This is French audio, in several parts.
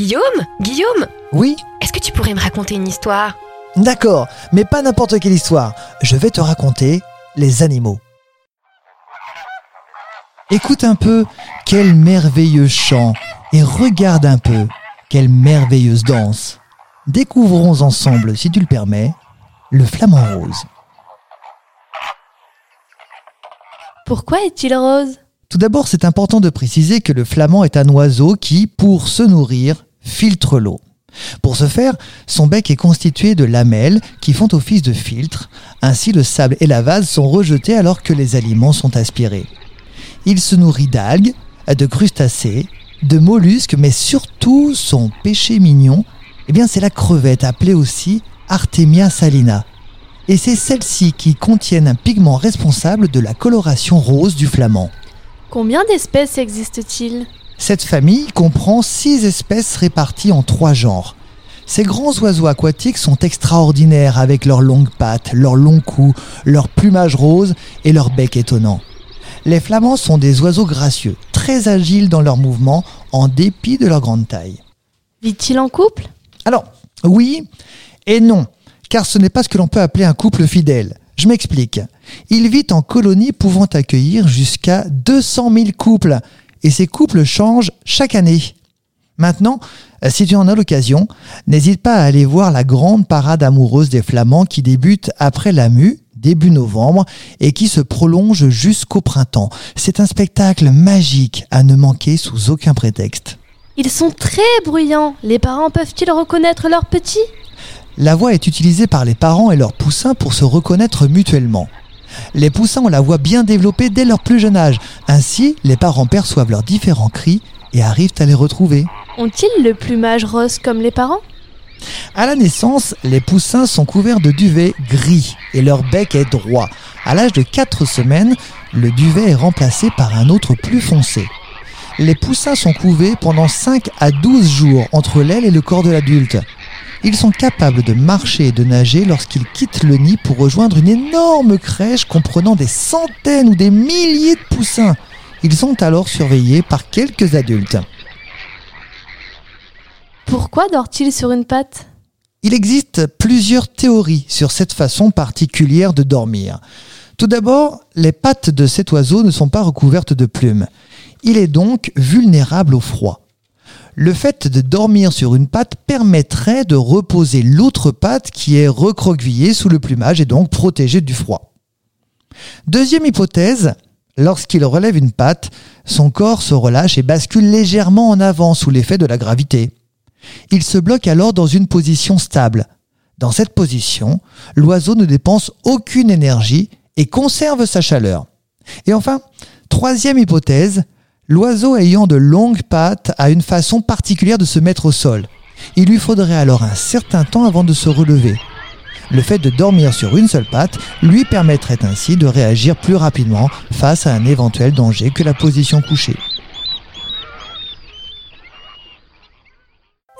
Guillaume Guillaume Oui Est-ce que tu pourrais me raconter une histoire? D'accord, mais pas n'importe quelle histoire. Je vais te raconter les animaux. Écoute un peu quel merveilleux chant et regarde un peu quelle merveilleuse danse. Découvrons ensemble, si tu le permets, le flamant rose. Pourquoi est-il rose? Tout d'abord, c'est important de préciser que le flamand est un oiseau qui, pour se nourrir, filtre l'eau. Pour ce faire, son bec est constitué de lamelles qui font office de filtre. Ainsi, le sable et la vase sont rejetés alors que les aliments sont aspirés. Il se nourrit d'algues, de crustacés, de mollusques, mais surtout son péché mignon, eh bien c'est la crevette appelée aussi Artemia salina. Et c'est celle-ci qui contiennent un pigment responsable de la coloration rose du flamand. Combien d'espèces existent-il Cette famille comprend six espèces réparties en trois genres. Ces grands oiseaux aquatiques sont extraordinaires avec leurs longues pattes, leurs longs coups, leur plumage rose et leur bec étonnant. Les flamands sont des oiseaux gracieux, très agiles dans leurs mouvements en dépit de leur grande taille. Vit-il en couple? Alors, oui et non, car ce n'est pas ce que l'on peut appeler un couple fidèle. Je m'explique. Il vit en colonie pouvant accueillir jusqu'à 200 000 couples, et ces couples changent chaque année. Maintenant, si tu en as l'occasion, n'hésite pas à aller voir la grande parade amoureuse des Flamands qui débute après la mue, début novembre, et qui se prolonge jusqu'au printemps. C'est un spectacle magique à ne manquer sous aucun prétexte. Ils sont très bruyants. Les parents peuvent-ils reconnaître leurs petits? La voix est utilisée par les parents et leurs poussins pour se reconnaître mutuellement. Les poussins ont la voix bien développée dès leur plus jeune âge. Ainsi, les parents perçoivent leurs différents cris et arrivent à les retrouver. Ont-ils le plumage rose comme les parents? À la naissance, les poussins sont couverts de duvet gris et leur bec est droit. À l'âge de 4 semaines, le duvet est remplacé par un autre plus foncé. Les poussins sont couvés pendant 5 à 12 jours entre l'aile et le corps de l'adulte. Ils sont capables de marcher et de nager lorsqu'ils quittent le nid pour rejoindre une énorme crèche comprenant des centaines ou des milliers de poussins. Ils sont alors surveillés par quelques adultes. Pourquoi dort-il sur une patte? Il existe plusieurs théories sur cette façon particulière de dormir. Tout d'abord, les pattes de cet oiseau ne sont pas recouvertes de plumes. Il est donc vulnérable au froid. Le fait de dormir sur une patte permettrait de reposer l'autre patte qui est recroquevillée sous le plumage et donc protégée du froid. Deuxième hypothèse, lorsqu'il relève une patte, son corps se relâche et bascule légèrement en avant sous l'effet de la gravité. Il se bloque alors dans une position stable. Dans cette position, l'oiseau ne dépense aucune énergie et conserve sa chaleur. Et enfin, troisième hypothèse, l'oiseau ayant de longues pattes a une façon particulière de se mettre au sol. Il lui faudrait alors un certain temps avant de se relever. Le fait de dormir sur une seule patte lui permettrait ainsi de réagir plus rapidement face à un éventuel danger que la position couchée.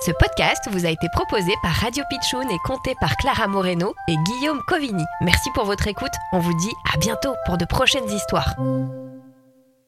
Ce podcast vous a été proposé par Radio Pitchoun et compté par Clara Moreno et Guillaume Covini. Merci pour votre écoute. On vous dit à bientôt pour de prochaines histoires.